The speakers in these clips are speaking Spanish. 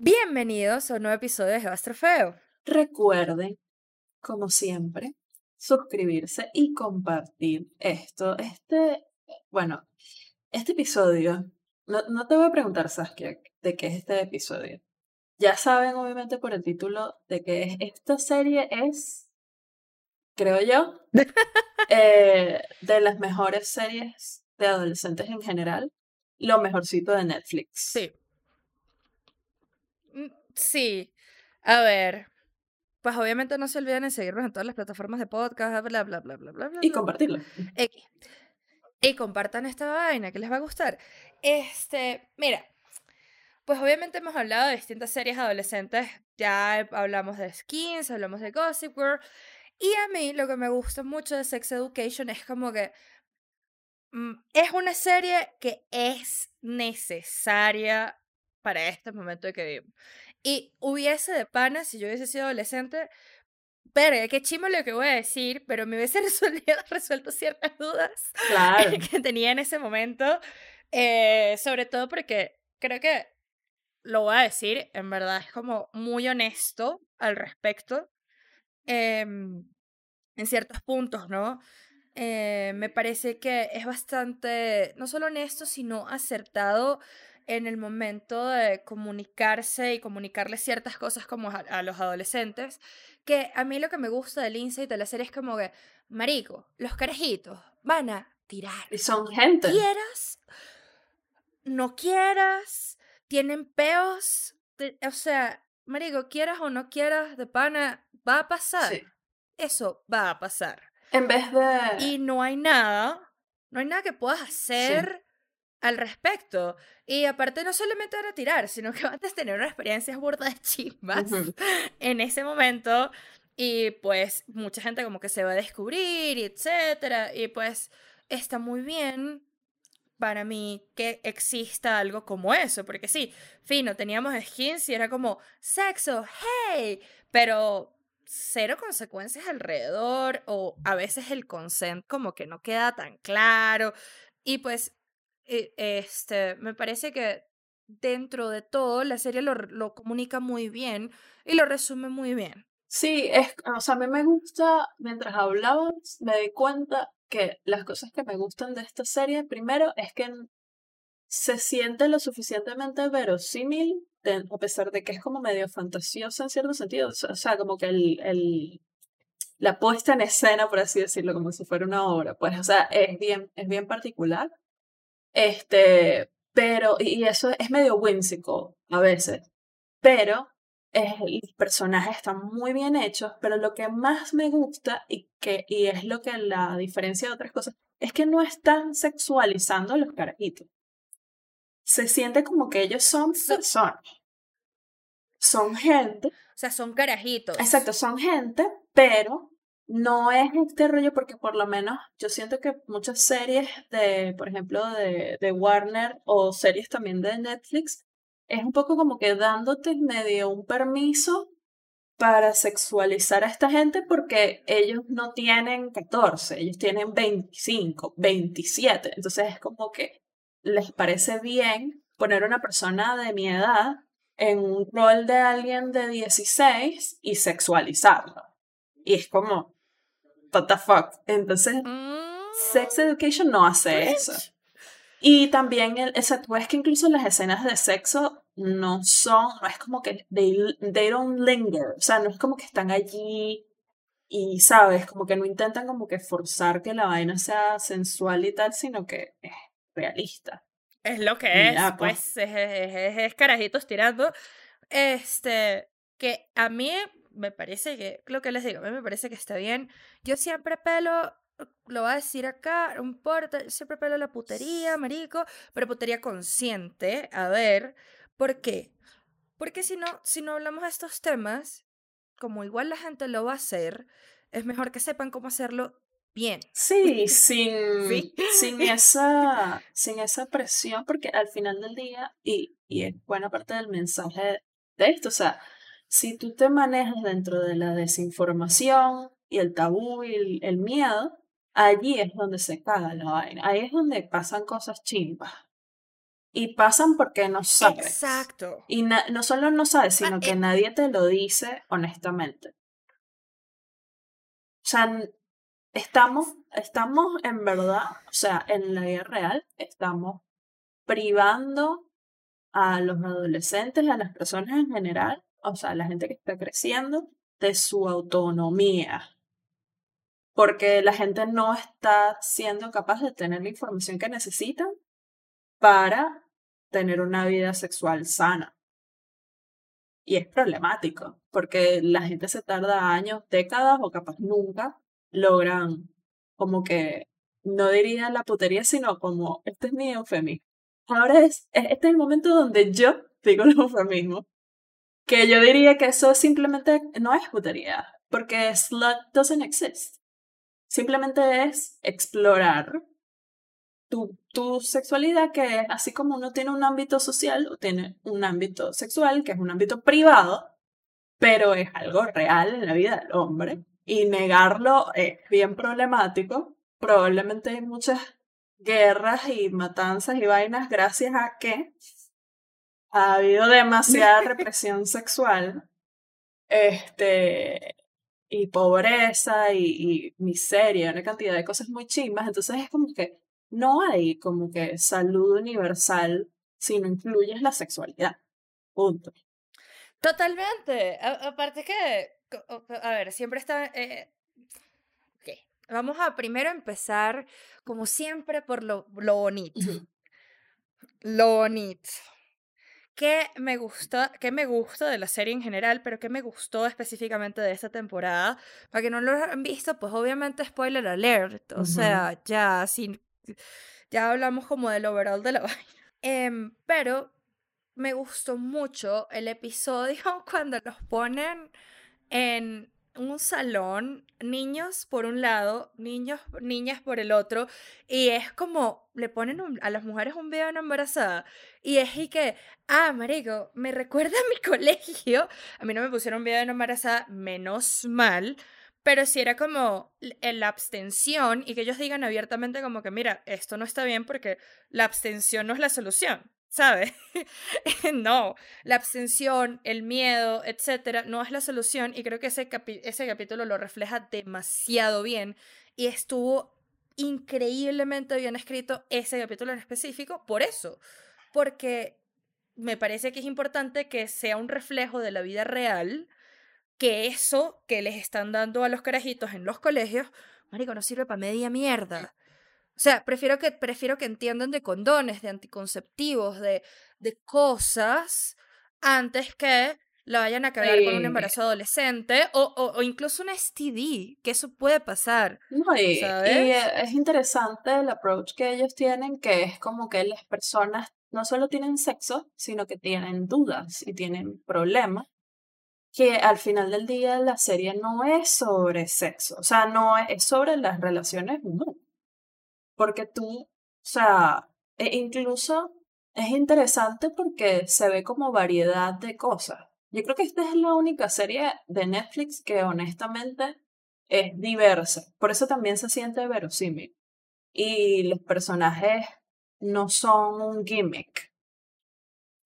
Bienvenidos a un nuevo episodio de Trofeo. Recuerden, como siempre, suscribirse y compartir esto. Este, bueno, este episodio, no, no te voy a preguntar, Saskia, de qué es este episodio. Ya saben, obviamente, por el título de que esta serie es, creo yo, eh, de las mejores series de adolescentes en general. Lo mejorcito de Netflix. Sí. Mm, Sí. A ver. Pues obviamente no se olviden de seguirnos en todas las plataformas de podcast, bla, bla, bla, bla, bla, bla. Y compartirlo. Y compartan esta vaina que les va a gustar. Este, mira, pues obviamente hemos hablado de distintas series adolescentes. Ya hablamos de Skins, hablamos de Gossip Girl. Y a mí lo que me gusta mucho de Sex Education es como que mm, es una serie que es necesaria para este momento que vivimos. Y hubiese de pana, si yo hubiese sido adolescente, pero qué chimo lo que voy a decir, pero me hubiese resuelto, resuelto ciertas dudas Claro. que tenía en ese momento. eh, sobre todo porque creo que lo voy a decir, en verdad es como muy honesto al respecto. Em, en ciertos puntos, ¿no? Eh, me parece que es bastante, no solo honesto, sino acertado en el momento de comunicarse y comunicarle ciertas cosas como a, a los adolescentes, que a mí lo que me gusta del insight de la serie es como que, marico, los carajitos van a tirar. Y son gente. Quieras, no quieras, tienen peos, te- o sea, marico, quieras o no quieras, de pana, va a pasar. Sí. Eso va a pasar. En vez de. Y no hay nada, no hay nada que puedas hacer al respecto. Y aparte no solamente van a tirar, sino que vas a tener una experiencia burda de chismas en ese momento. Y pues mucha gente como que se va a descubrir y etcétera. Y pues está muy bien para mí que exista algo como eso. Porque sí, fino, teníamos skins y era como sexo, hey, pero cero consecuencias alrededor o a veces el consent como que no queda tan claro. Y pues, eh, este, me parece que dentro de todo la serie lo, lo comunica muy bien y lo resume muy bien. Sí, es, o sea, a mí me gusta, mientras hablabas, me di cuenta que las cosas que me gustan de esta serie, primero, es que se siente lo suficientemente verosímil, a pesar de que es como medio fantasiosa en cierto sentido, o sea, como que el, el, la puesta en escena, por así decirlo, como si fuera una obra, pues, o sea, es bien, es bien particular, este, pero, y eso es medio whimsical a veces, pero los personajes están muy bien hechos, pero lo que más me gusta y, que, y es lo que la diferencia de otras cosas, es que no están sexualizando a los carajitos. Se siente como que ellos son So- personas. Son gente, O sea, son carajitos. exacto, son gente, pero no es este rollo porque por lo menos yo siento que muchas series de, por ejemplo, de, de Warner o series también de Netflix, es un poco como que dándote medio un permiso para sexualizar a esta gente porque ellos no tienen 14, ellos tienen 25, 27. Entonces es como que les parece bien poner una persona de mi edad en un rol de alguien de 16 y sexualizarlo. Y es como, what the fuck. Entonces, Mm, Sex Education no hace eso. Y también, el, que incluso las escenas de sexo no son, no es como que they, they don't linger, o sea, no es como que están allí y, ¿sabes? Como que no intentan como que forzar que la vaina sea sensual y tal, sino que es realista. Es lo que es, pues. pues, es, es- es- es carajitos tirando. Este, que a mí me parece que, lo que les digo, a mí me parece que está bien. Yo siempre pelo, lo voy a decir acá, no importa, yo siempre pelo la putería, marico, pero putería consciente. A ver, ¿por qué? Porque si no, si no hablamos de estos temas, como igual la gente lo va a hacer, es mejor que sepan cómo hacerlo bien. Sí, sin, Sí. sin esa, sin esa presión, porque al final del día, y, y es buena parte del mensaje de esto, o sea, si tú te manejas dentro de la desinformación, y el tabú y el, miedo, allí es donde se caga la vaina. Ahí es donde pasan cosas chimbas. Y pasan porque no sabes. Exacto. Y no solo no sabes, sino Ah, que eh. nadie te lo dice honestamente. O sea, estamos, estamos en verdad, o sea, en la vida real, estamos privando a los adolescentes, a las personas en general, o sea, a la gente que está creciendo, de su autonomía. Porque la gente no está siendo capaz de tener la información que necesitan para tener una vida sexual sana. Y es problemático, porque la gente se tarda años, décadas o capaz nunca logran como que, no diría la putería, sino como, este es mi eufemismo. Ahora es, este es el momento donde yo digo el eufemismo. Que yo diría que eso simplemente no es putería, porque slut doesn't exist. Simplemente es explorar tu, tu sexualidad, que así como uno tiene un ámbito social o tiene un ámbito sexual, que es un ámbito privado, pero es algo real en la vida del hombre. Y negarlo es bien problemático. Probablemente hay muchas guerras y matanzas y vainas gracias a que ha habido demasiada represión sexual este y pobreza y, y miseria, una cantidad de cosas muy chimbas. Entonces es como que no hay como que salud universal si no incluyes la sexualidad. Punto. Totalmente. A- aparte que, a ver, siempre está... eh. Vamos a primero empezar, como siempre, por lo, lo bonito. Lo bonito. ¿Qué me gusta, qué me gusta de la serie en general, pero qué me gustó específicamente de esta temporada? Para que no lo han visto, pues obviamente spoiler alert. O Ujú. sea, ya sin, ya hablamos como del overall de la vaina. Em, pero me gustó mucho el episodio cuando los ponen en un salón, niños por un lado, niños, niñas por el otro, y es como le ponen a las mujeres un video de una embarazada, y es y que, ah, marico, me recuerda a mi colegio. A mí no me pusieron un video de una embarazada, menos mal, pero si era como en la abstención y que ellos digan abiertamente como que, mira, esto no está bien porque la abstención no es la solución, ¿sabes? no, la abstención, el miedo, etcétera, no es la solución y creo que ese, ese capítulo lo refleja demasiado bien y estuvo increíblemente bien escrito ese capítulo en específico por eso, porque me parece que es importante que sea un reflejo de la vida real, que eso que les están dando a los carajitos en los colegios, marico, no sirve para media mierda. O sea, prefiero que, prefiero que entiendan de condones, de anticonceptivos, de, de cosas, antes que la vayan a cagar con un Sí. embarazo adolescente o, o, o incluso un STD, que eso puede pasar. No, y, y, ¿Sabes? eh, es interesante el approach que ellos tienen, que es como que las personas no solo tienen sexo, sino que tienen dudas y tienen problemas, que al final del día la serie no es sobre sexo, o sea, no es sobre las relaciones humanas. Porque tú, o sea, e incluso es interesante porque se ve como variedad de cosas. Yo creo que esta es la única serie de Netflix que honestamente es diversa. Por eso también se siente verosímil. Y los personajes no son un gimmick.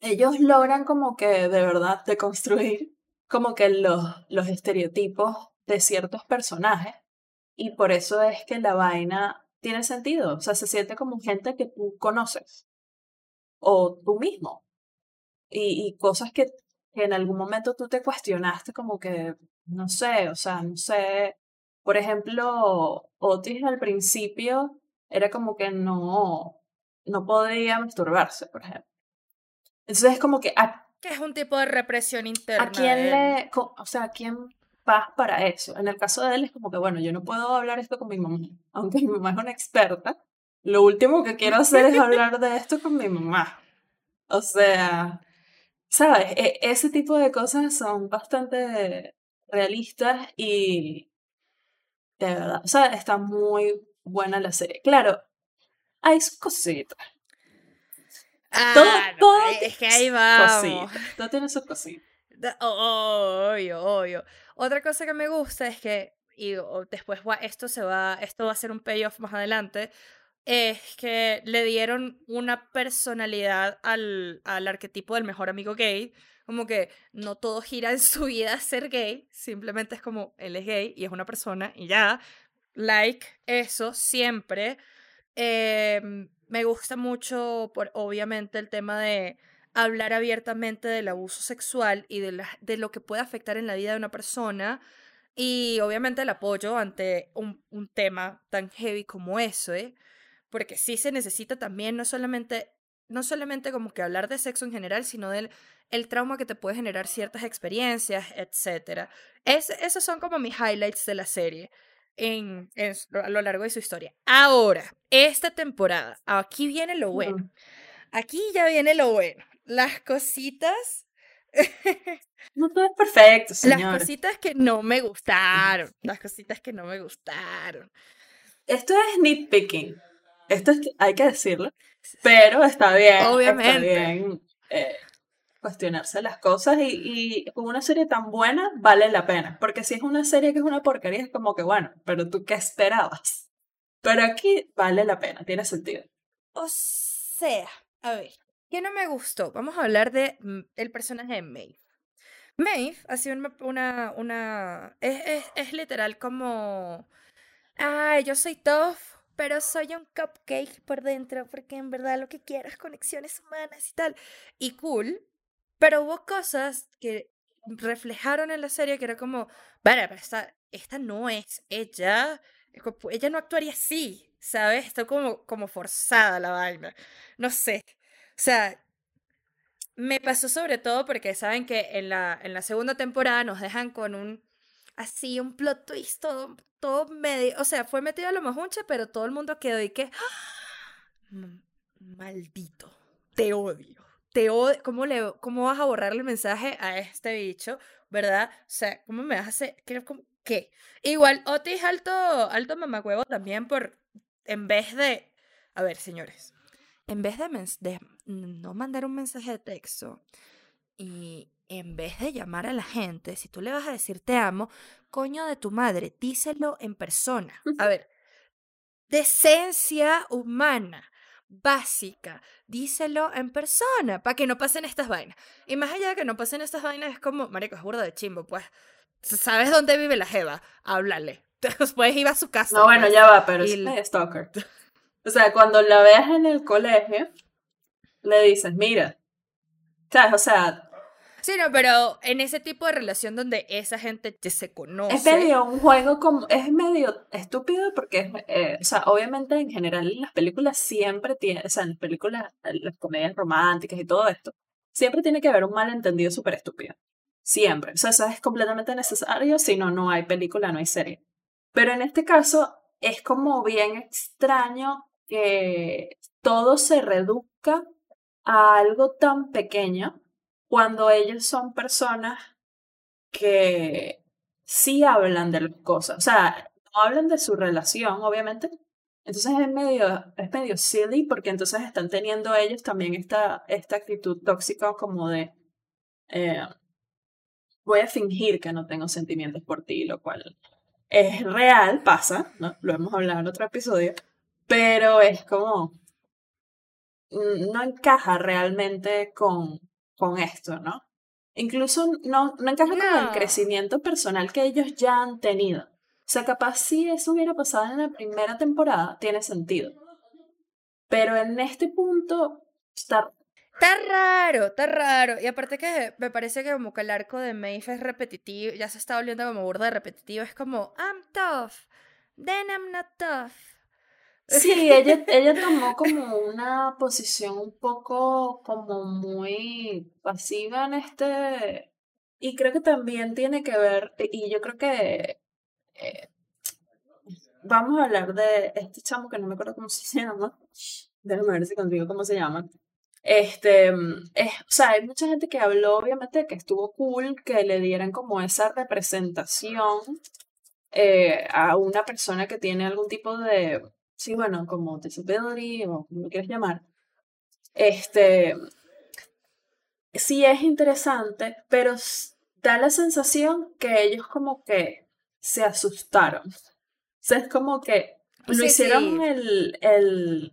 Ellos logran como que de verdad deconstruir como que los, los estereotipos de ciertos personajes. Y por eso es que la vaina tiene sentido. O sea, se siente como gente que tú conoces. O tú mismo. Y, y cosas que, que en algún momento tú te cuestionaste como que, no sé, o sea, no sé. Por ejemplo, Otis al principio era como que no, no podía masturbarse, por ejemplo. Entonces es como que, ¿a, Que es un tipo de represión interna. a quién le, o sea, a quién vas para eso? En el caso de él es como que, bueno, yo no puedo hablar esto con mi mamá, aunque mi mamá es una experta. Lo último que quiero hacer es hablar de esto con mi mamá. O sea, ¿sabes? E- ese tipo de cosas son bastante realistas y de verdad, o sea, está muy buena la serie. Claro, hay sus cositas. Ah, Todo, no, todo es que ahí vamos. cositas, Todo tiene sus cositas. Da- Obvio, obvio. Otra cosa que me gusta es que, y después esto se va, esto va a ser un payoff más adelante, es que le dieron una personalidad al, al arquetipo del mejor amigo gay. Como que no todo gira en su vida ser gay, simplemente es como él es gay y es una persona y ya. Like eso siempre. Em, me gusta mucho, por, obviamente, el tema de hablar abiertamente del abuso sexual y de, de lo que puede afectar en la vida de una persona. Y obviamente el apoyo ante un, un tema tan heavy como eso, ¿eh? porque sí se necesita también no solamente, no solamente como que hablar de sexo en general, sino del el trauma que te puede generar ciertas experiencias, etc. Es, esos son como mis highlights de la serie en, a lo largo de su historia. Ahora, esta temporada, aquí viene lo bueno. Aquí ya viene lo bueno. Las cositas no todo es perfecto, señor. Las cositas que no me gustaron. Las cositas que no me gustaron. Esto es nitpicking. Esto hay que decirlo, pero está bien. Obviamente. Está bien eh, cuestionarse las cosas y, con una serie tan buena vale la pena. Porque si es una serie que es una porquería, es como que, bueno, pero tú qué esperabas. Pero aquí vale la pena, tiene sentido. O sea, a ver, ¿qué no me gustó? Vamos a hablar de mm, el personaje de Maeve. Maeve ha sido una, una, es, es, literal como, ay, yo soy tough, pero soy un cupcake por dentro, porque en verdad lo que quiero es conexiones humanas y tal. Y cool, pero hubo cosas que reflejaron en la serie que era como, vale, pero esta, esta no es ella, ella no actuaría así, ¿sabes? Está como, como forzada la vaina. No sé. O sea, me pasó sobre todo porque saben que en la, en la segunda temporada nos dejan con un, así, un plot twist todo todo medio, o sea, fue metido a lo majunche, pero todo el mundo quedó y que, ¡Ah! maldito, te odio, te odio, ¿cómo, le, ¿cómo vas a borrar el mensaje a este bicho, verdad? O sea, ¿cómo me vas a hacer, qué? Igual, Otis alto, alto mamacuevo también por, en vez de, a ver, señores, en vez de, de no mandar un mensaje de texto y en vez de llamar a la gente, si tú le vas a decir te amo, coño de tu madre, díselo en persona. A ver, decencia humana básica, díselo en persona, para que no pasen estas vainas. Y más allá de que no pasen estas vainas, es como, marico, es burda de chimbo, pues, ¿sabes dónde vive la jeva? Háblale. Después iba a su casa. No, bueno, pues, ya va, pero es stalker. O sea, cuando la veas en el colegio, le dices, mira, ¿sabes? O sea, Sí, no, pero en ese tipo de relación donde esa gente se conoce. Es medio un juego como. Es medio estúpido porque, eh, o sea, obviamente en general en las películas siempre tiene. O sea, en las películas, las comedias románticas y todo esto, siempre tiene que haber un malentendido súper estúpido. Siempre. O sea, eso es completamente necesario, si no, no hay película, no hay serie. Pero en este caso es como bien extraño que todo se reduzca a algo tan pequeño cuando ellos son personas que sí hablan de las cosas, o sea, no hablan de su relación, obviamente. Entonces es medio, es medio silly porque entonces están teniendo ellos también esta, esta actitud tóxica como de eh, voy a fingir que no tengo sentimientos por ti, lo cual es real, pasa, ¿no? Lo hemos hablado en otro episodio, pero es como no encaja realmente con, con esto, ¿no? Incluso no, no encaja con el crecimiento personal que ellos ya han tenido. O sea, capaz si eso hubiera pasado en la primera temporada, tiene sentido. Pero en este punto está... Está raro, está raro. Y aparte que me parece que como que el arco de Maeve es repetitivo, ya se está volviendo como burda de repetitivo. Es como, I'm tough, then I'm not tough. Sí, ella, ella tomó como una posición un poco como muy pasiva en este, y creo que también tiene que ver, y yo creo que eh, vamos a hablar de este chamo que no me acuerdo cómo se llama, déjame ver si contigo cómo se llama. Este, es, o sea, hay mucha gente que habló, obviamente, que estuvo cool que le dieran como esa representación eh, a una persona que tiene algún tipo de sí, bueno, como disability o como lo quieras llamar, este, sí es interesante, pero da la sensación que ellos como que se asustaron. O sea, es como que lo Sí, hicieron sí. el, el,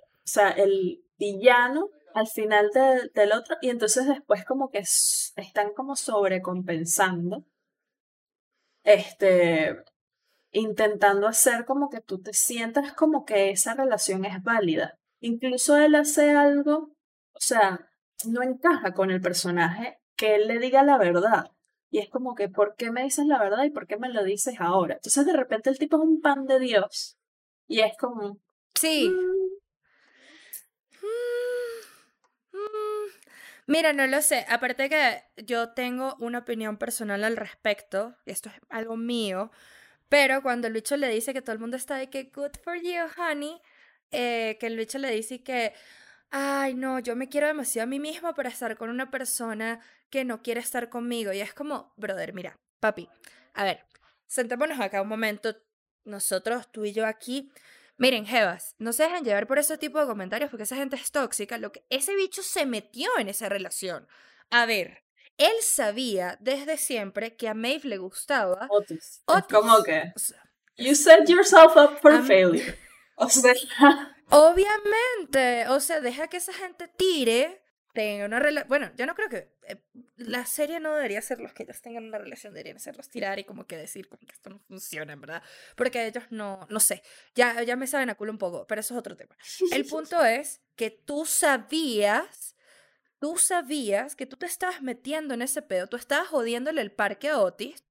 o sea, el villano al final de- del otro y entonces después como que están como sobrecompensando, este, intentando hacer como que tú te sientas como que esa relación es válida. Incluso él hace algo, o sea, no encaja con el personaje que él le diga la verdad. Y es como que, ¿por qué me dices la verdad y por qué me lo dices ahora? Entonces de repente el tipo es un pan de Dios y es como, Sí. "Mm, Mm, mm. Mira, no lo sé. Aparte que yo tengo una opinión personal al respecto. Esto es algo mío. Pero cuando el bicho le dice que todo el mundo está de que good for you, honey, eh, que el bicho le dice que, ay, no, yo me quiero demasiado a mí mismo para estar con una persona que no quiere estar conmigo. Y es como, brother, mira, papi, a ver, sentémonos acá un momento, nosotros, tú y yo aquí. Miren, Jevas, no se dejen llevar por ese tipo de comentarios porque esa gente es tóxica. Lo que ese bicho se metió en esa relación. A ver, él sabía desde siempre que a Maeve le gustaba. Otis. Otis. como que, you set yourself up for Am- failure. O sea, Obviamente, o sea, deja que esa gente tire, tenga una relación. Bueno, yo no creo que eh, la serie no debería ser los que ellos tengan una relación, deberían serlos tirar y como que decir como que esto no funciona, en verdad. Porque ellos no, no sé, ya, ya me saben a culo un poco, pero eso es otro tema. El punto es que tú sabías, tú sabías que tú te estabas metiendo en ese pedo, tú estabas jodiéndole el parque a Otis.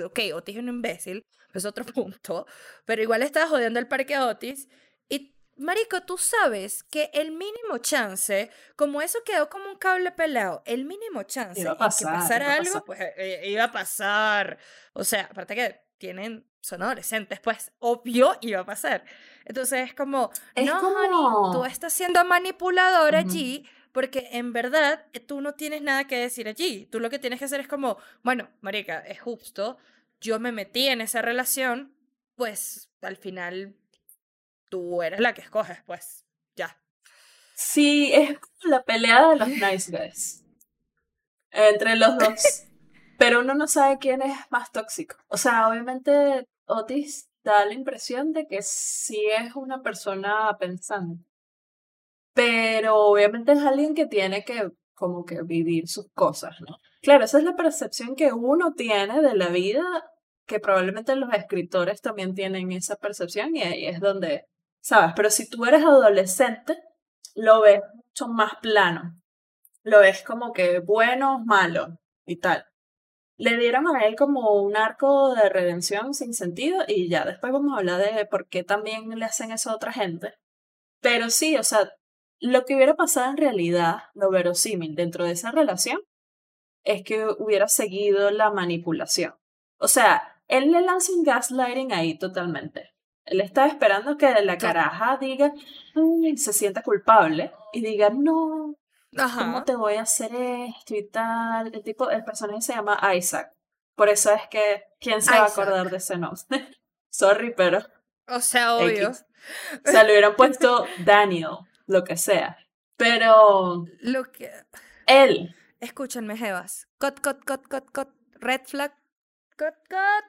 Ok, Otis es un imbécil, es otro punto, pero igual estabas jodiendo el parque a Otis. Y, marico, tú sabes que el mínimo chance, como eso quedó como un cable pelado, el mínimo chance Iba a en pasar, que pasara iba a algo, pues eh, eh, iba a pasar. O sea, aparte que tienen, son adolescentes, pues obvio iba a pasar. Entonces es como, Es no, honey, tú como- estás siendo manipulador allí porque en verdad eh, tú no tienes nada que decir allí. Tú lo que tienes que hacer es como, bueno, marica, es justo, yo me metí en esa relación, pues al final tú eres la que escoges, pues ya. sí, es como la pelea de los nice guys. Entre los dos. Pero uno no sabe quién es más tóxico. O sea, obviamente Otis da la impresión de que sí es una persona pensante. Pero obviamente es alguien que tiene que como que vivir sus cosas, ¿no? Claro, esa es la percepción que uno tiene de la vida, que probablemente los escritores también tienen esa percepción y ahí es donde, ¿sabes? Pero si tú eres adolescente, lo ves mucho más plano. Lo ves como que bueno, malo y tal. Le dieron a él como un arco de redención sin sentido y ya después vamos a hablar de por qué también le hacen eso a otra gente. Pero sí, o sea, lo que hubiera pasado en realidad, lo verosímil dentro de esa relación, es que hubiera seguido la manipulación. O sea, él le lanza un gaslighting ahí totalmente. Él estaba esperando que la caraja diga, "Ay", se sienta culpable y diga, no, ¿cómo te voy a hacer esto y tal? El tipo, el personaje se llama Isaac. Por eso es que, ¿quién se va a acordar de ese nombre? Sorry, pero, O sea, obvio. X. o sea, le hubieran puesto Daniel, lo que sea. Pero Lo que... él, Escúchenme, Jevas. Cut, cut, cut, cut, cut. Red flag. Cut, cut.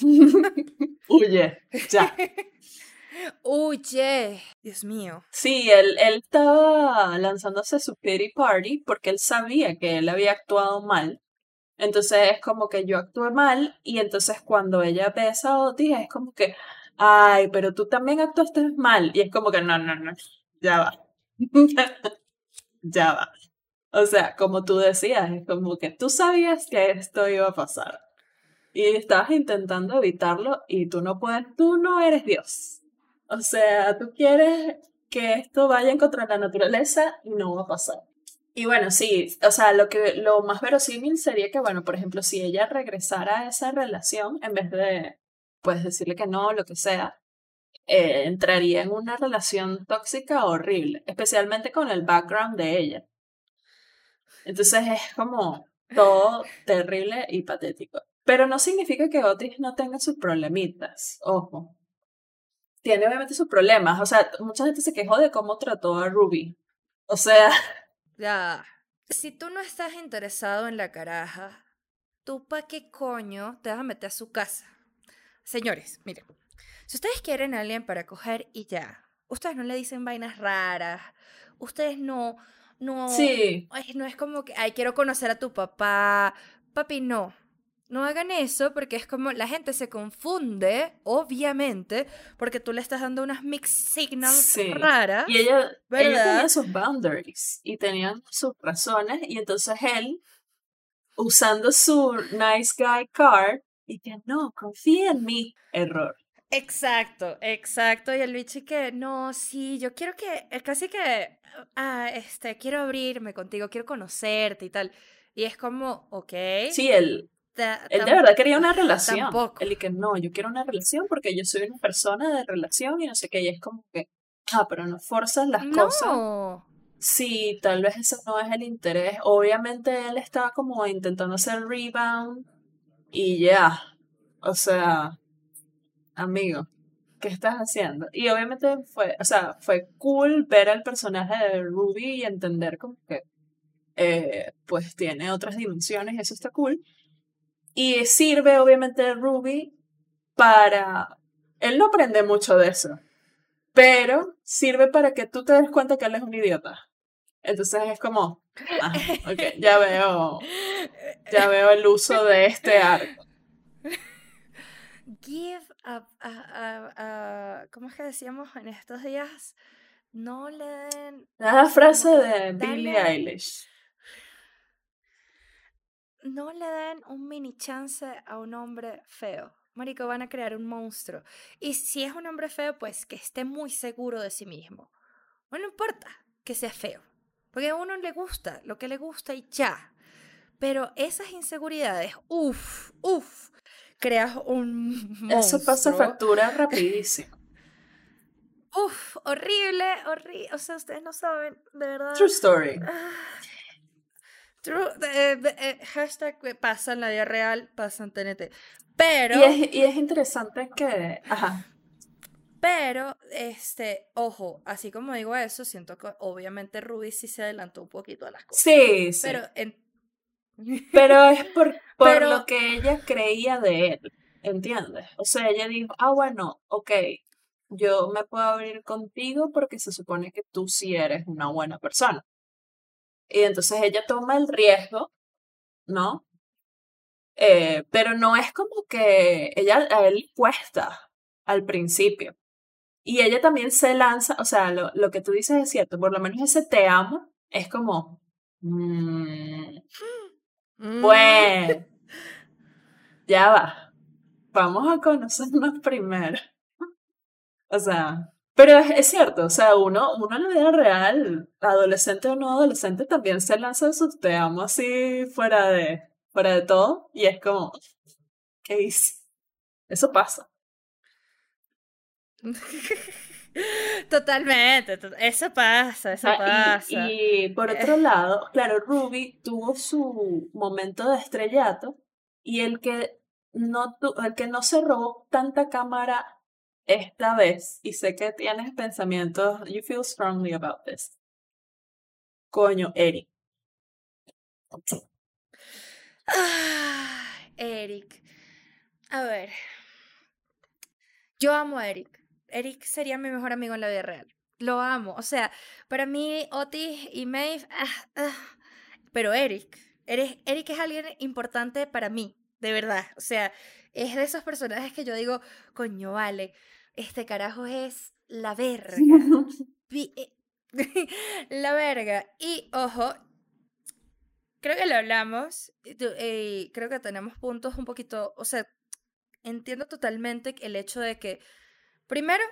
huye, ya. Huye. Dios mío. Sí, él, él estaba lanzándose su pity party porque él sabía que él había actuado mal. Entonces es como que yo actué mal y entonces cuando ella besa a Otis es como que, ay, pero tú también actuaste mal. Y es como que, no, no, no, ya va. ya va. O sea, como tú decías, es como que tú sabías que esto iba a pasar. Y estabas intentando evitarlo y tú no puedes, tú no eres Dios. O sea, tú quieres que esto vaya en contra de la naturaleza y no va a pasar. Y bueno, sí, o sea, lo que lo más verosímil sería que, bueno, por ejemplo, si ella regresara a esa relación, en vez de, pues, decirle que no, lo que sea, eh, entraría en una relación tóxica horrible, especialmente con el background de ella. Entonces es como todo terrible y patético. Pero no significa que Otis no tenga sus problemitas, ojo. Tiene obviamente sus problemas, o sea, mucha gente se quejó de cómo trató a Ruby. O sea, Ya. Si tú no estás interesado en la caraja, ¿tú para qué coño te vas a meter a su casa? Señores, miren, si ustedes quieren a alguien para coger y ya, ustedes no le dicen vainas raras, ustedes no, no, Sí, no es como que, ay, quiero conocer a tu papá, papi, no. No hagan eso porque es como la gente se confunde, obviamente, porque tú le estás dando unas mix signals sí. raras. Y ella, ella ¿Verdad? tenía sus boundaries y tenían sus razones. Y entonces él, usando su nice guy card, y que no, confía en mí. Error. Exacto, exacto. Y el bicho que, no, sí, yo quiero que, eh, casi que, ah, este, quiero abrirme contigo, quiero conocerte y tal. Y es como, ok. Sí, él, ta- él de verdad quería una relación. tampoco. Él y que no, yo quiero una relación porque yo soy una persona de relación y no sé qué. Y es como que, ah, pero no forzas las cosas. No. Sí, tal vez ese no es el interés. Obviamente él estaba como intentando hacer rebound y ya. O sea, amigo, ¿qué estás haciendo? Y obviamente fue, o sea, fue cool ver al personaje de Ruby y entender como que eh, pues tiene otras dimensiones eso está cool. Y sirve obviamente Ruby para... Él no aprende mucho de eso, pero sirve para que tú te des cuenta que él es un idiota. Entonces es como, ah, ok, ya veo, ya veo el uso de este arco. Give a, a, a- a- ¿cómo es que decíamos en estos días? No le den, La frase de Billie Eilish. no le den un mini chance a un hombre feo. Marico, van a crear un monstruo. Y si es un hombre feo, pues que esté muy seguro de sí mismo. No importa que sea feo. Porque a uno le gusta lo que le gusta y ya. Pero esas inseguridades, uff, uff, creas un monstruo. Eso pasa factura rapidísimo. Uf, horrible, horrible. O sea, ustedes no saben, de verdad. True story. Ah. True, eh, eh, hashtag eh, pasa en la vida real, pasa en TNT. Pero, Y es, y es interesante que, ajá, pero, este, ojo, así como digo eso, siento que obviamente Ruby sí se adelantó un poquito a las cosas. sí, sí. Pero, en... Pero es por, por Pero- lo que ella creía de él, ¿entiendes? O sea, ella dijo, ah, bueno, ok, yo me puedo abrir contigo porque se supone que tú sí eres una buena persona. Y entonces ella toma el riesgo, ¿no? Eh, pero no es como que ella a él cuesta al principio. Y ella también se lanza, o sea, lo, lo que tú dices es cierto, por lo menos ese te amo es como, mm, Mm, pues, ya va. Vamos a conocernos primero. O sea, pero es, es cierto, o sea, uno, uno en la vida real, adolescente o no adolescente, también se lanza sus te amo así fuera de, fuera de todo. Y es como, ¿qué hice? Eso pasa. Totalmente, to- eso pasa, eso Ah, pasa. y, y por otro lado, claro, Ruby tuvo su momento de estrellato y el que no, tu- el que no se robó tanta cámara esta vez, y sé que tienes pensamientos, you feel strongly about this. Coño, Eric. Ah, Eric. A ver. Yo amo a Eric. Eric sería mi mejor amigo en la vida real. Lo amo. O sea, para mí, Otis y Maeve. ah, ah. Pero Eric. Eric. Eric es alguien importante para mí. De verdad. O sea, es de esos personajes que yo digo, coño, vale. Este carajo es la verga. Eh, la verga. Y ojo, creo que lo hablamos. eh, creo que tenemos puntos un poquito. O sea, entiendo totalmente el hecho de que. Primero,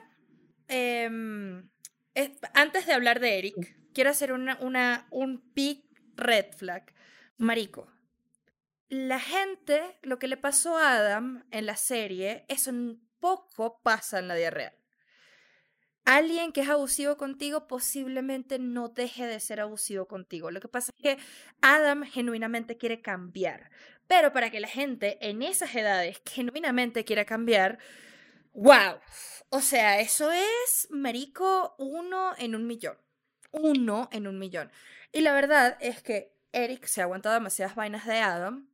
em, es- antes de hablar de Eric, quiero hacer una, una, un big red flag. Marico. La gente, lo que le pasó a Adam en la serie, eso un poco pasa en la vida real. Alguien que es abusivo contigo posiblemente no deje de ser abusivo contigo. Lo que pasa es que Adam genuinamente quiere cambiar. Pero para que la gente en esas edades genuinamente quiera cambiar, wow. O sea, eso es, marico, uno en un millón. Uno en un millón. Y la verdad es que Eric se ha aguantado demasiadas vainas de Adam.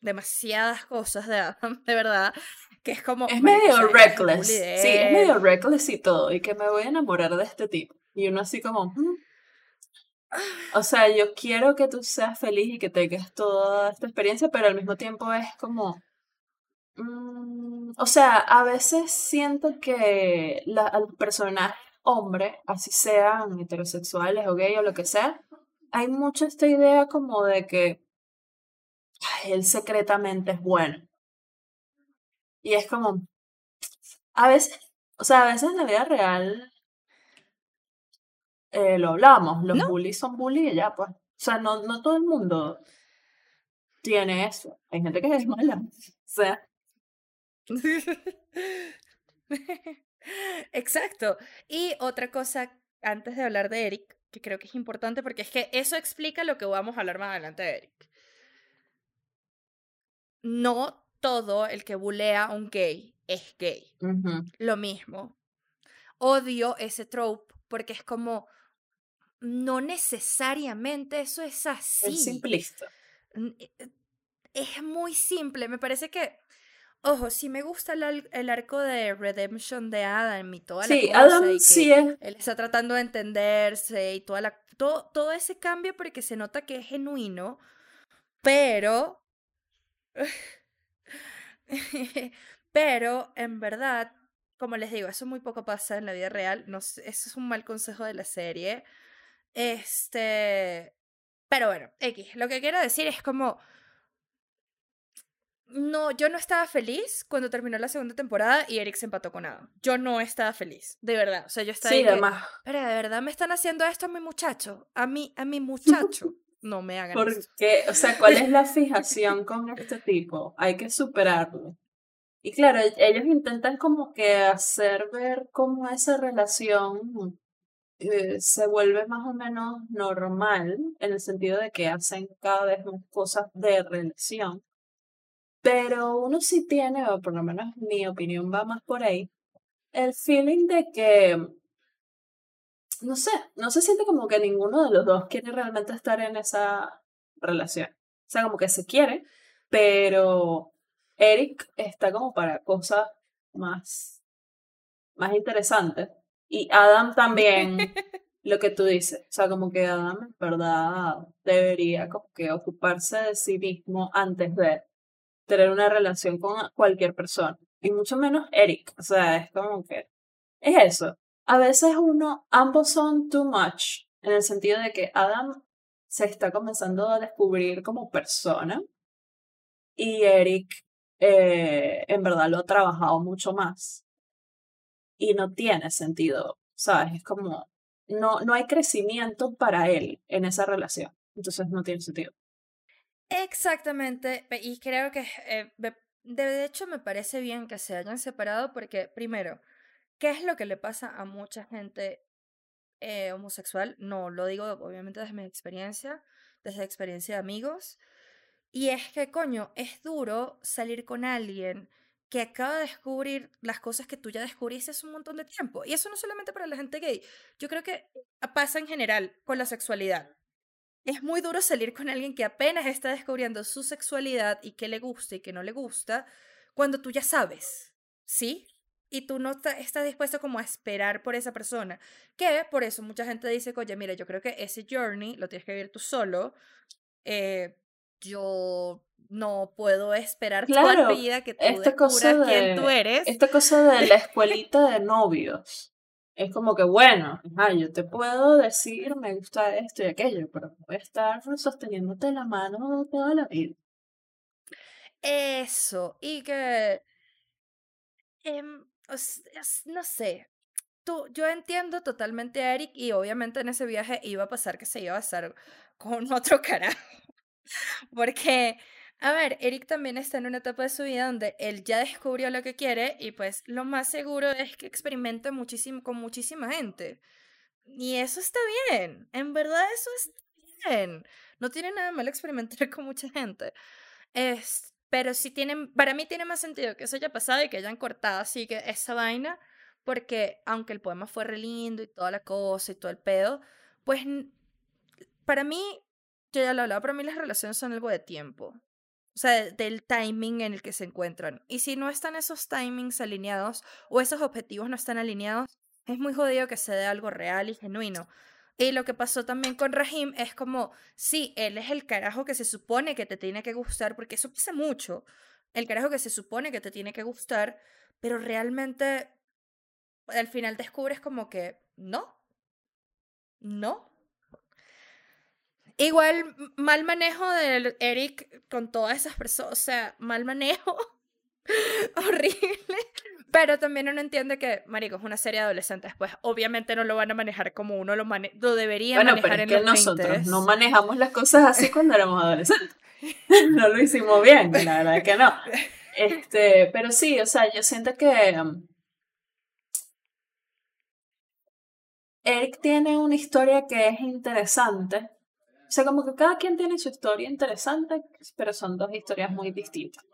demasiadas cosas de Adam, de verdad, que es como... Es medio reckless. Sí, es medio reckless y todo. Y que me voy a enamorar de este tipo. Y uno así como... "Mm". O sea, yo quiero que tú seas feliz y que tengas toda esta experiencia, pero al mismo tiempo es como... mm, o sea, a veces siento que la, al personaje hombre, así sean heterosexuales o gay o lo que sea, hay mucho esta idea como de que ay, él secretamente es bueno. Y es como, a veces, o sea, a veces en la vida real eh, lo hablamos, los No. bullies son bullies y ya, pues. O sea, no, no todo el mundo tiene eso. Hay gente que es mala. O sea, Exacto. Y otra cosa, antes de hablar de Eric, que creo que es importante porque es que eso explica lo que vamos a hablar más adelante de Eric. No todo el que bulea a un gay es gay. Lo mismo. Odio ese trope porque es como, no necesariamente eso es así. es simplista. Eh, Es muy simple. Me parece que, ojo, si me gusta el, arco de Redemption de Adam y toda la Sí, cosa Adam y que sí es. él está tratando de entenderse y toda la, todo, todo ese cambio porque se nota que es genuino, pero, pero en verdad, como les digo, eso muy poco pasa en la vida real. No, eso es un mal consejo de la serie. Este, pero bueno, X, lo que quiero decir es como, no, yo no estaba feliz cuando terminó la segunda temporada y Eric se empató con Adam. Yo no estaba feliz, de verdad. O sea, yo estaba Sí, además. pero de verdad me están haciendo esto a mi muchacho, a mi, a mi muchacho. No me hagan esto. Porque, o sea, ¿cuál es la fijación con este tipo? Hay que superarlo. Y claro, e- ellos intentan como que hacer ver cómo esa relación eh, se vuelve más o menos normal, en el sentido de que hacen cada vez más cosas de relación. Pero uno sí tiene, o por lo menos mi opinión va más por ahí, el feeling de que, no sé, no se siente como que ninguno de los dos quiere realmente estar en esa relación. O sea, como que se quiere, pero Eric está como para cosas más, más interesantes. Y Adam también, lo que tú dices, o sea, como que Adam en verdad debería como que ocuparse de sí mismo antes de tener una relación con cualquier persona. Y mucho menos Eric. O sea, es como que es eso. A veces uno, ambos son too much, en el sentido de que Adam se está comenzando a descubrir como persona y Eric eh, en verdad lo ha trabajado mucho más y no tiene sentido, ¿sabes? Es como, no, no hay crecimiento para él en esa relación, entonces no tiene sentido. Exactamente, y creo que eh, de hecho me parece bien que se hayan separado porque, primero, ¿qué es lo que le pasa a mucha gente eh, homosexual? No, lo digo obviamente desde mi experiencia, desde la experiencia de amigos, y es que, coño, es duro salir con alguien que acaba de descubrir las cosas que tú ya descubriste hace un montón de tiempo, y eso no solamente para la gente gay, yo creo que pasa en general con la sexualidad. Es muy duro salir con alguien que apenas está descubriendo su sexualidad y qué le gusta y qué no le gusta, cuando tú ya sabes, ¿sí? Y tú no está- estás dispuesto como a esperar por esa persona. Que por eso mucha gente dice, oye, mira, yo creo que ese journey lo tienes que vivir tú solo. Eh, yo no puedo esperar toda Claro, la vida que tú esta cosa descubras quién tú de- eres. Esta cosa de la escuelita de novios. Es como que, bueno, yo te puedo decir, me gusta esto y aquello, pero voy a estar sosteniéndote la mano toda la vida. Eso, y que, em, no sé, tú, yo entiendo totalmente a Eric y obviamente en ese viaje iba a pasar que se iba a besar con otro carajo, porque, a ver, Eric también está en una etapa de su vida donde él ya descubrió lo que quiere y pues lo más seguro es que experimente muchísimo con muchísima gente. Y eso está bien, en verdad eso está bien. No tiene nada malo experimentar con mucha gente. Es, pero sí tienen, para mí tiene más sentido que eso haya pasado y que hayan cortado así que esa vaina, porque aunque el poema fue re lindo y toda la cosa y todo el pedo, pues para mí, yo ya lo he hablado, para mí las relaciones son algo de tiempo. O sea, del timing en el que se encuentran. Y si no están esos timings alineados o esos objetivos no están alineados, es muy jodido que se dé algo real y genuino. Y lo que pasó también con Rahim es como, sí, él es el carajo que se supone que te tiene que gustar, porque eso pasa mucho. El carajo que se supone que te tiene que gustar, pero realmente al final descubres como que no. No. Igual, mal manejo de Eric con todas esas personas, o sea, mal manejo. Horrible. Pero también uno entiende que, marico, es una serie de adolescentes, pues obviamente no lo van a manejar como uno lo, mane lo debería bueno, manejar pero es que nosotros no manejamos las cosas así cuando éramos adolescentes. no lo hicimos bien, la verdad que no. Este, pero sí, o sea, yo siento que um, Eric tiene una historia que es interesante. O sea, como que cada quien tiene su historia interesante, pero son dos historias muy distintas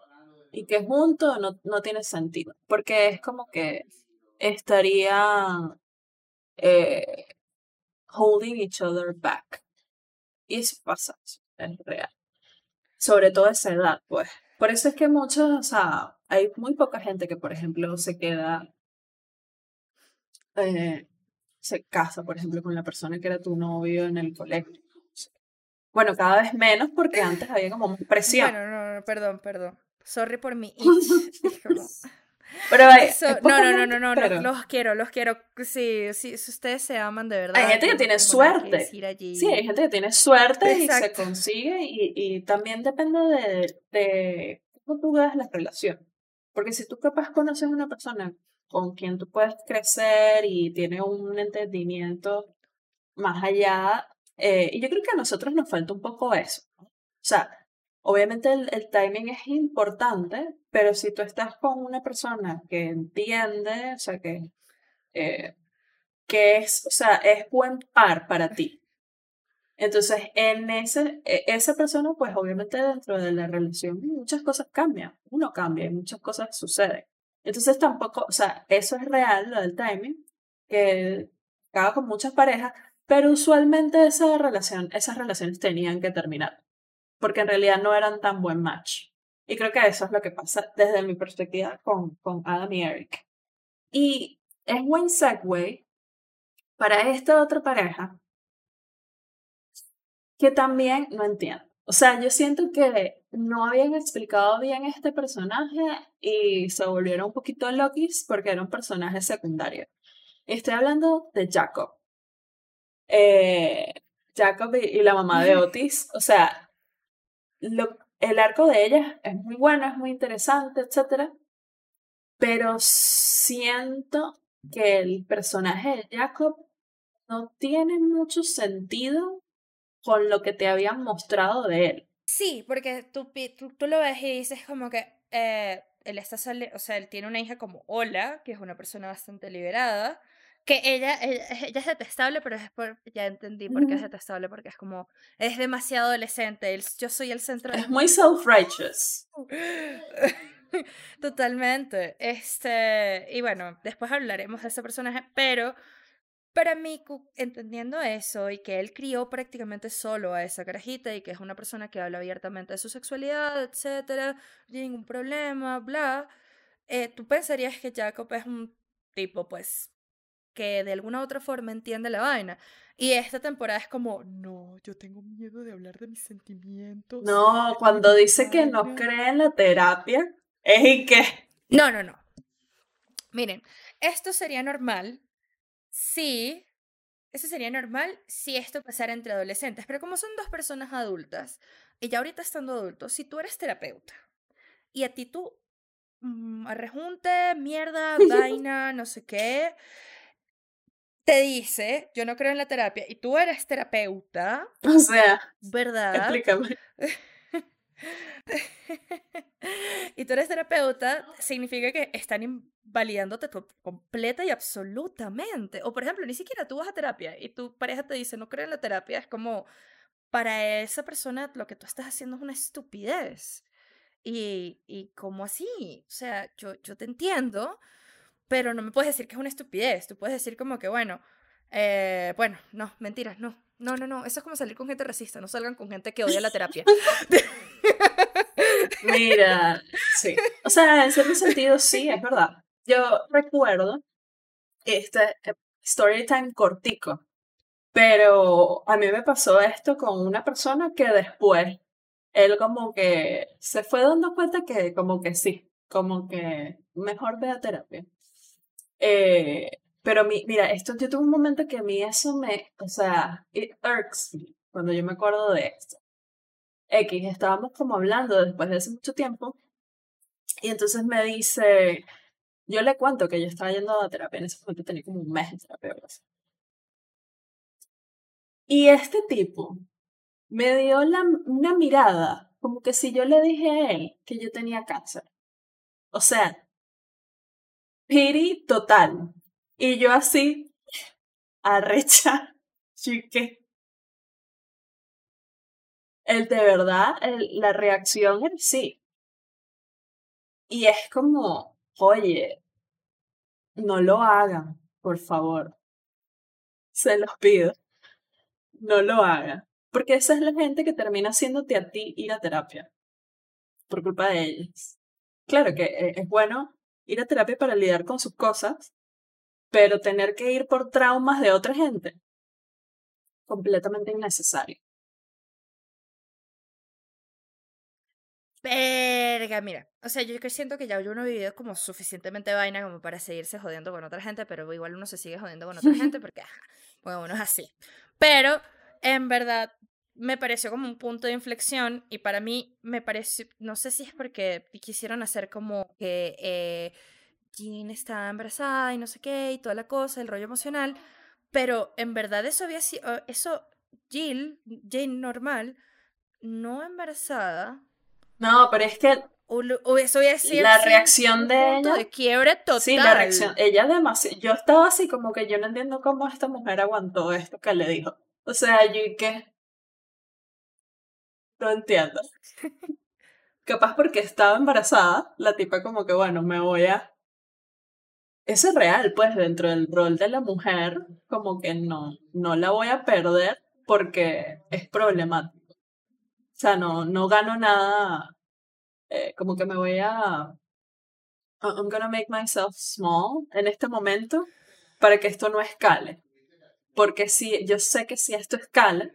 y que juntos no, no tiene sentido, porque es como que estaría eh, holding each other back. Y eso pasa, es real. Sobre todo esa edad, pues. Por eso es que muchos, o sea, hay muy poca gente que, por ejemplo, se queda, eh, se casa, por ejemplo, con la persona que era tu novio en el colegio. Bueno, cada vez menos porque antes había como presión. Bueno, no, no, perdón, perdón. Sorry por mi Pero no, no, no, no, no, los quiero, los quiero. Sí, sí, si ustedes se aman de verdad. Hay gente que tiene suerte. Sí, hay gente que tiene suerte y se consigue y, y también depende de, de cómo tú veas la relación. Porque si tú capaz conoces a una persona con quien tú puedes crecer y tiene un entendimiento más allá, eh, y yo creo que a nosotros nos falta un poco eso. O sea, Obviamente el, timing es importante, pero si tú estás con una persona que entiende, o sea, que, eh, que es, o sea, es buen par para ti. Entonces, en ese, e, esa persona, pues obviamente dentro de la relación muchas cosas cambian, uno cambia y muchas cosas suceden. Entonces tampoco, o sea, eso es real, lo del timing, que acaba con muchas parejas, pero usualmente esas relaciones tenían que terminar porque en realidad no eran tan buen match. Y creo que eso es lo que pasa desde mi perspectiva con, con Adam y Eric. Y es buen segue para esta otra pareja que también no entiendo. O sea, yo siento que no habían explicado bien este personaje y se volvieron un poquito locos porque era un personaje secundario. Estoy hablando de Jacob. Eh, Jacob y la mamá de Otis. O sea, el arco de ella es muy bueno, es muy interesante, etc. Pero siento que el personaje de Jacob no tiene mucho sentido con lo que te habían mostrado de él. Sí, porque tú, tú, lo ves y dices como que eh, él está o sea, él tiene una hija como Ola, que es una persona bastante liberada, que ella, ella, es detestable, pero es por, ya entendí por qué es detestable, porque es como, es demasiado adolescente, yo soy el centro. Es muy self-righteous. Totalmente. Este, y bueno, después hablaremos de ese personaje, pero para mí, entendiendo eso y que él crió prácticamente solo a esa carajita y que es una persona que habla abiertamente de su sexualidad, etcétera, no tiene ningún problema, bla, eh, tú pensarías que Jacob es un tipo, pues, que de alguna u otra forma entiende la vaina. Y esta temporada es como, no, yo tengo miedo de hablar de mis sentimientos. No, cuando dice que no cree en la terapia, es y qué. No, no, no. Miren, esto sería normal si. Eso sería normal si esto pasara entre adolescentes, pero como son dos personas adultas, y ya ahorita estando adultos, si tú eres terapeuta y a ti tú mmm, arrejunte, mierda, vaina, no sé qué, te dice, yo no creo en la terapia, y tú eres terapeuta. O sea, ¿verdad? Explícame. y tú eres terapeuta, significa que están invalidándote completa y absolutamente. O por ejemplo, ni siquiera tú vas a terapia y tu pareja te dice, no creo en la terapia, es como, para esa persona lo que tú estás haciendo es una estupidez. Y, y como así, o sea, yo, yo te entiendo, pero no me puedes decir que es una estupidez. Tú puedes decir como que, bueno, eh, bueno, no, mentiras, no. No, no, no, eso es como salir con gente racista, no salgan con gente que odia la terapia. Mira, sí. O sea, en cierto sentido sí, es verdad. Yo recuerdo este eh, story time cortico, pero a mí me pasó esto con una persona que después él como que se fue dando cuenta que como que sí, como que mejor ve a terapia. Eh, pero mi, mira, esto yo tuve un momento que a mí eso me, o sea, it irks me cuando yo me acuerdo de esto. X, estábamos como hablando después de hace mucho tiempo y entonces me dice, yo le cuento que yo estaba yendo a terapia, en ese momento tenía como un mes de terapia. Y este tipo me dio una mirada como que si yo le dije a él que yo tenía cáncer. O sea, piri total. Y yo así, arrecha, chique. El de verdad, la reacción es sí. Y es como, oye, no lo hagan, por favor. Se los pido. No lo hagan. Porque esa es la gente que termina haciéndote a ti ir a terapia. Por culpa de ellos. Claro que eh, es bueno ir a terapia para lidiar con sus cosas, pero tener que ir por traumas de otra gente, completamente innecesario. Verga, mira. O sea, yo siento que ya uno ha vivido como suficientemente vaina como para seguirse jodiendo con otra gente, pero igual uno se sigue jodiendo con otra gente porque, bueno, uno es así. Pero, en verdad, me pareció como un punto de inflexión y para mí me pareció, no sé si es porque quisieron hacer como que eh, Jean estaba embarazada y no sé qué y toda la cosa, el rollo emocional, pero en verdad eso había sido, eso, Jill, Jane normal, no embarazada, no, pero es que eso decir la reacción de ella de quiebre total. Sí, la reacción, ella demasiado, yo estaba así como que yo no entiendo cómo esta mujer aguantó esto que le dijo. O sea, yo y que no entiendo. Capaz porque estaba embarazada, la tipa como que bueno, me voy a eso es real, pues dentro del rol de la mujer, como que no, no la voy a perder porque es problemático. O sea, no, no gano nada. Eh, como que me voy a. I'm gonna make myself small en este momento para que esto no escale. Porque si yo sé que si esto escala,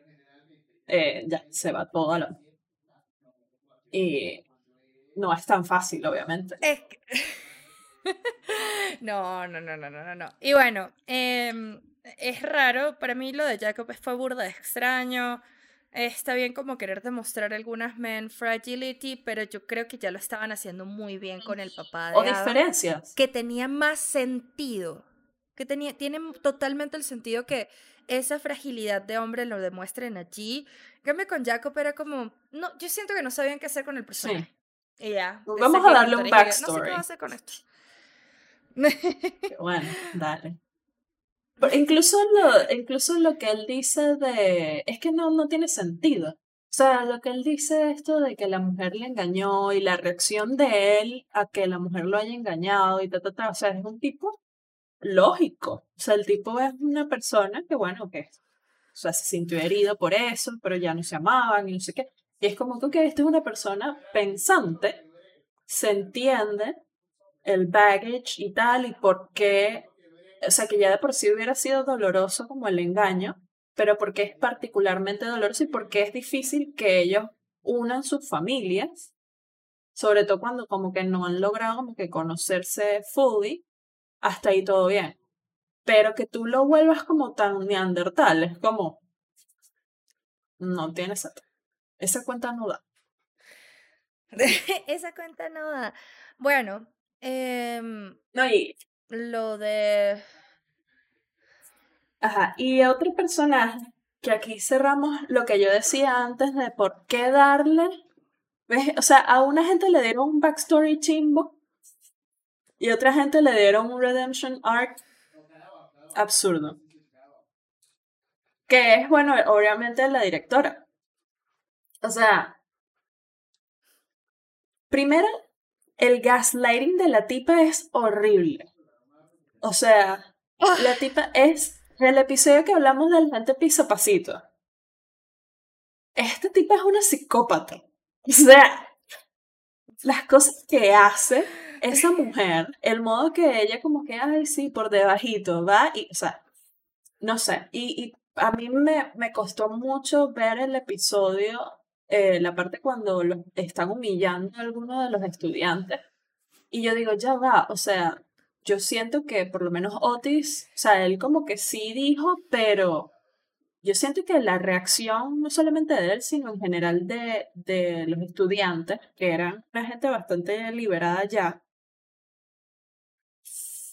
eh, ya se va todo a la. Y no es tan fácil, obviamente. Es no, no, no, no, no, no. Y bueno, em, es raro. Para mí lo de Jacob fue burda extraño. Está bien como querer demostrar algunas men fragility, pero yo creo que ya lo estaban haciendo muy bien con el papá de O diferencias. Que tenía más sentido. Que tenía, tiene totalmente el sentido que esa fragilidad de hombre lo demuestren allí. En con Jacob era como, no, yo siento que no sabían qué hacer con el personaje. Y ya. Vamos a darle un backstory. No sé qué hacer con esto. bueno, dale incluso lo, incluso lo que él dice de... Es que no, no tiene sentido. O sea, lo que él dice esto de que la mujer le engañó y la reacción de él a que la mujer lo haya engañado y ta, ta, ta. O sea, es un tipo lógico. O sea, el tipo es una persona que, bueno, que o sea, se sintió herido por eso, pero ya no se amaban y no sé qué. Y es como que esta es una persona pensante, se entiende el baggage y tal, y por qué o sea, que ya de por sí hubiera sido doloroso como el engaño, pero porque es particularmente doloroso y porque es difícil que ellos unan sus familias, sobre todo cuando como que no han logrado que conocerse fully, hasta ahí todo bien. Pero que tú lo vuelvas como tan neandertal, es como, no tienes esa cuenta no da. esa cuenta no da. Bueno, eh, no, y lo de... Ajá, y otro personaje, que aquí cerramos lo que yo decía antes de por qué darle... O sea, a una gente le dieron un backstory chimbo y otra gente le dieron un redemption arc absurdo. Que es, bueno, obviamente la directora. O sea, primero, el gaslighting de la tipa es horrible. O sea, la tipa es el episodio que hablamos del gente piso pasito. Esta tipa es una psicópata. O sea, las cosas que hace esa mujer, el modo que ella como que, ay, sí, por debajito, va y, o sea, no sé, y, y a mí me, me costó mucho ver el episodio, eh, la parte cuando lo están humillando a algunos de los estudiantes, y yo digo, ya va, o sea, yo siento que por lo menos Otis, o sea, él como que sí dijo, pero yo siento que la reacción no solamente de él, sino en general de, de los estudiantes, que eran una gente bastante liberada ya,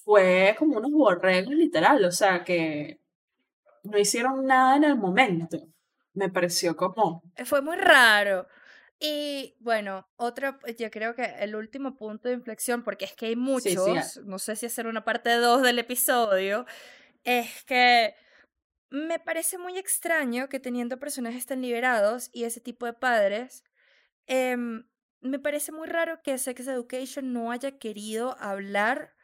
fue como unos borregos literal, o sea, que no hicieron nada en el momento. Me pareció como... Fue muy raro. Y bueno, otro, yo creo que el último punto de inflexión, porque es que hay muchos, no sé si hacer una parte 2 del episodio, es que me parece muy extraño que teniendo personajes tan liberados y ese tipo de padres, em, me parece muy raro que Sex Education no haya querido hablar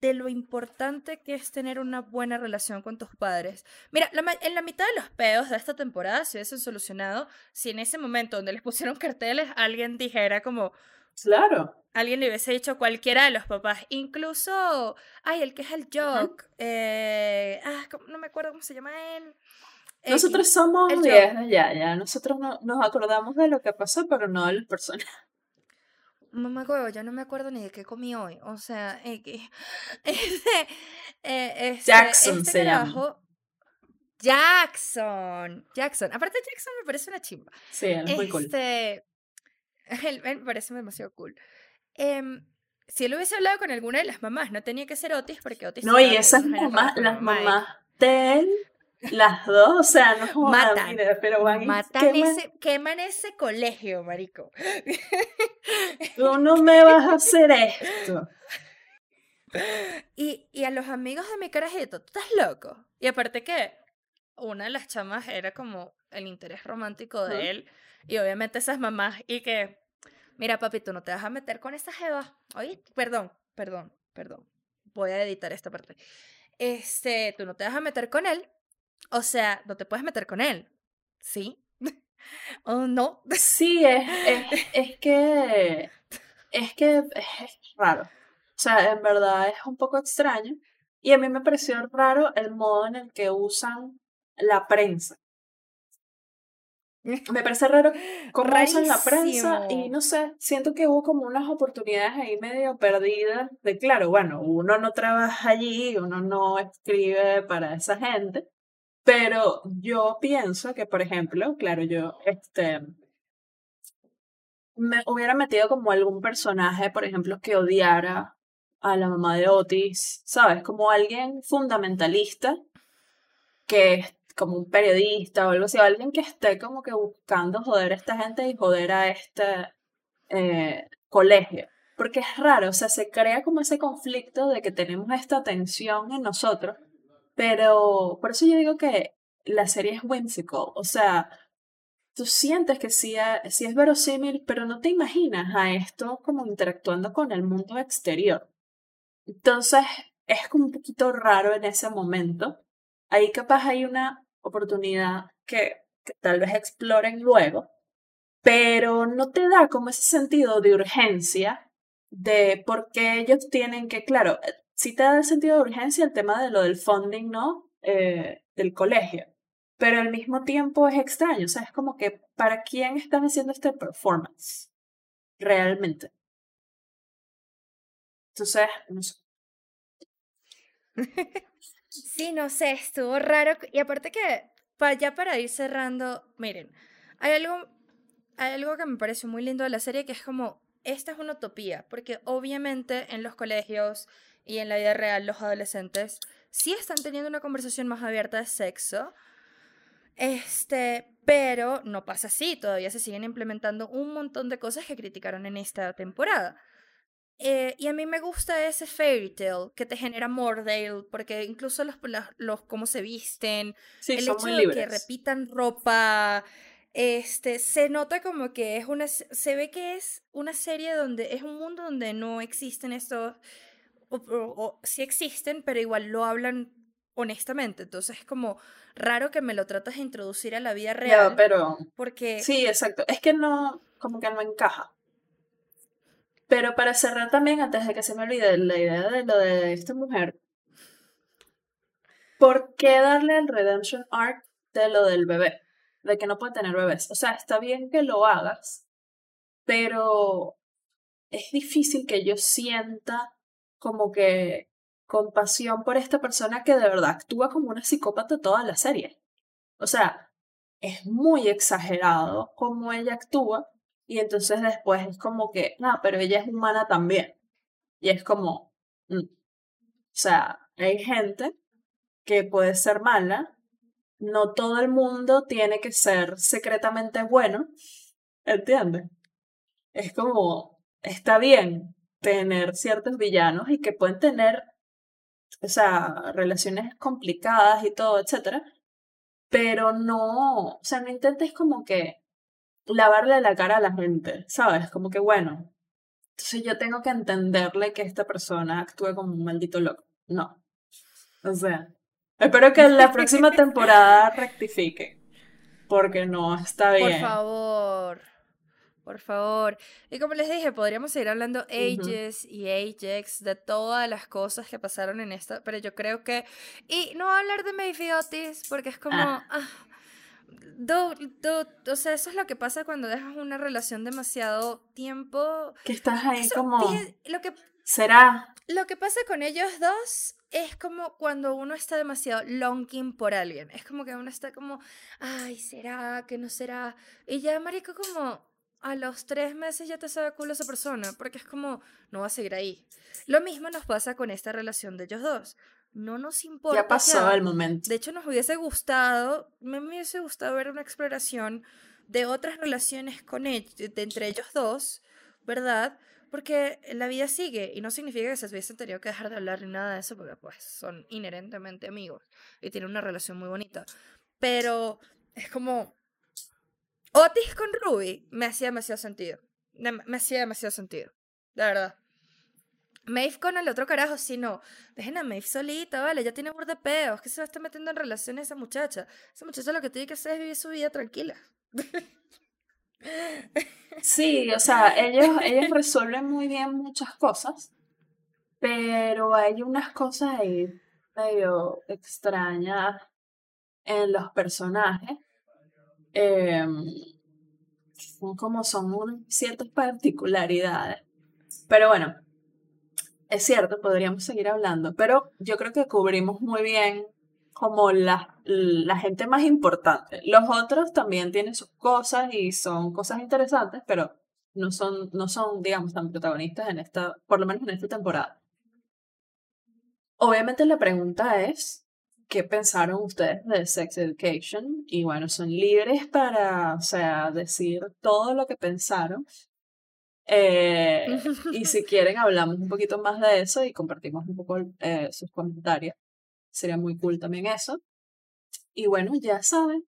de lo importante que es tener una buena relación con tus padres. Mira, en la mitad de los pedos de esta temporada se hubiesen solucionado si en ese momento donde les pusieron carteles alguien dijera como... Claro. Alguien le hubiese dicho cualquiera de los papás, incluso, ay, el que es el Jock, eh, ah, no me acuerdo cómo se llama él. Nosotros somos ya, ya, nosotros no, nos acordamos de lo que pasó, pero no de las personas. Mamá huevo, yo no me acuerdo ni de qué comí hoy. O sea, eh, este, eh, Jackson este se llama. Jackson. Jackson. Aparte, Jackson me parece una chimba. Sí, es muy cool. Este, él, me parece demasiado cool. Em, si él hubiese hablado con alguna de las mamás, no tenía que ser Otis, porque Otis. No, y esas mamás, las mamás de él las dos, o sea, no matan, pero van matan ese, queman ese colegio, marico. Tú no me vas a hacer esto. Y, y a los amigos de mi carajito, tú estás loco. Y aparte que una de las chamas era como el interés romántico de él. Y obviamente esas mamás, y que, mira papi, tú no te vas a meter con esa jeva. Oye, perdón, perdón, perdón. Voy a editar esta parte. Este, tú no te vas a meter con él o sea, no te puedes meter con él. ¿Sí? ¿O no? Sí, es, es, es que. Es que es raro. O sea, en verdad es un poco extraño. Y a mí me pareció raro el modo en el que usan la prensa. Me parece raro cómo usan la prensa y no sé, siento que hubo como unas oportunidades ahí medio perdidas de, claro, bueno, uno no trabaja allí, uno no escribe para esa gente, pero yo pienso que, por ejemplo, claro, yo este, me hubiera metido como algún personaje, por ejemplo, que odiara a la mamá de Otis, ¿sabes? Como alguien fundamentalista, que es como un periodista o algo así, alguien que esté como que buscando joder a esta gente y joder a este eh, colegio. Porque es raro, o sea, se crea como ese conflicto de que tenemos esta tensión en nosotros pero por eso yo digo que la serie es whimsical. O sea, tú sientes que sí, sí es verosímil, pero no te imaginas a esto como interactuando con el mundo exterior. Entonces, es un poquito raro en ese momento. Ahí capaz hay una oportunidad que, que tal vez exploren luego, pero no te da como ese sentido de urgencia de por qué ellos tienen que, claro, sí te da el sentido de urgencia el tema de lo del funding, ¿no? Eh, del colegio. Pero al mismo tiempo es extraño, o sea, es como que, ¿para quién están haciendo este performance? Realmente. Entonces, no sé. Sí, no sé, estuvo raro. Y aparte que, ya para ir cerrando, miren, hay algo, hay algo que me parece muy lindo de la serie que es como, esta es una utopía, porque obviamente en los colegios y en la vida real los adolescentes sí están teniendo una conversación más abierta de sexo. Este, pero no pasa así, todavía se siguen implementando un montón de cosas que criticaron en esta temporada. Eh, y a mí me gusta ese fairy tale que te genera Mordale, porque incluso los, los, cómo se visten, el hecho de que repitan ropa, este, se nota como que es una, se ve que es una serie donde es un mundo donde no existen estos o, sí existen, pero igual lo hablan honestamente. Entonces es como raro que me lo tratas de introducir a la vida real. pero... Porque... Sí, exacto. Es que no, como que no encaja. Pero para cerrar también, antes de que se me olvide la idea de lo de esta mujer, ¿por qué darle el redemption arc de lo del bebé? De que no puede tener bebés. O sea, está bien que lo hagas, pero es difícil que yo sienta como que compasión por esta persona que de verdad actúa como una psicópata toda la serie. O sea, es muy exagerado cómo ella actúa y entonces después es como que, no, pero ella es humana también. Y es como, mm. o sea, hay gente que puede ser mala, no todo el mundo tiene que ser secretamente bueno, ¿entiendes? Es como, está bien tener ciertos villanos y que pueden tener, o sea, relaciones complicadas y todo, etcétera, pero no, o sea, no intentes como que lavarle la cara a la gente, ¿sabes? Como que bueno, entonces yo tengo que entenderle que esta persona actúe como un maldito loco. No. O sea, espero que la próxima temporada rectifique, porque no está bien. Por favor. Por favor. Y como les dije, podríamos seguir hablando ages y ages de todas las cosas que pasaron en esta, pero yo creo que... Y no hablar de Maybe Otis, porque es como... Ah. ah o sea, eso es lo que pasa cuando dejas una relación demasiado tiempo. Que estás ahí como... lo que, ¿Será? Lo que pasa con ellos dos es como cuando uno está demasiado longing por alguien. Es como que uno está como, ay, ¿será? ¿Que no será? Y ya, marico, como a los tres meses ya te sabe culo esa persona, porque es como, no va a seguir ahí. Lo mismo nos pasa con esta relación de ellos dos. No nos importa. Ya pasó el momento. De hecho, nos hubiese gustado, me hubiese gustado ver una exploración de otras relaciones con ellos, de entre ellos dos, ¿verdad? Porque la vida sigue y no significa que se hubiesen tenido que dejar de hablar ni nada de eso, porque pues son inherentemente amigos y tienen una relación muy bonita. Pero es como, Otis con Ruby me hacía demasiado sentido. Me hacía demasiado sentido. De verdad. Maeve con el otro carajo, sí, no. Dejen a Maeve solita, vale, ya tiene de peos. que se va a estar metiendo en relaciones esa muchacha? Esa muchacha lo que tiene que hacer es vivir su vida tranquila. Sí, o sea, ellos, ellos resuelven muy bien muchas cosas, pero hay unas cosas ahí medio extrañas en los personajes eh, como son ciertas particularidades. Pero bueno, es cierto, podríamos seguir hablando, pero yo creo que cubrimos muy bien como la, la gente más importante. Los otros también tienen sus cosas y son cosas interesantes, pero no son, no son, digamos, tan protagonistas en esta, por lo menos en esta temporada. Obviamente la pregunta es, qué pensaron ustedes de Sex Education y bueno, son libres para, o sea, decir todo lo que pensaron. Eh, y si quieren hablamos un poquito más de eso y compartimos un poco eh, sus comentarios. Sería muy cool también eso. Y bueno, ya saben,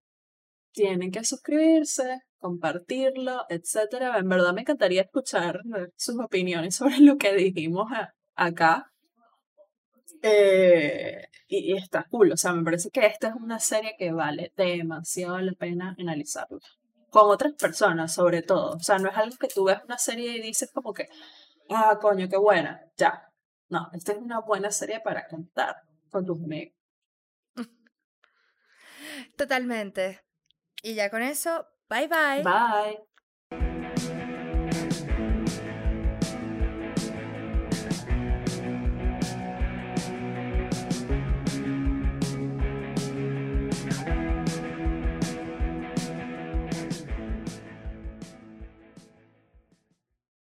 tienen que suscribirse, compartirlo, etc. En verdad me encantaría escuchar sus opiniones sobre lo que dijimos acá eh, y, está cool, o sea, me parece que esta es una serie que vale demasiado la pena analizarla. Con otras personas, sobre todo. O sea, no es algo que tú ves una serie y dices como que, ah, coño, qué buena, ya. No, esta es una buena serie para contar con tus amigos. Totalmente. Y ya con eso, bye bye. Bye.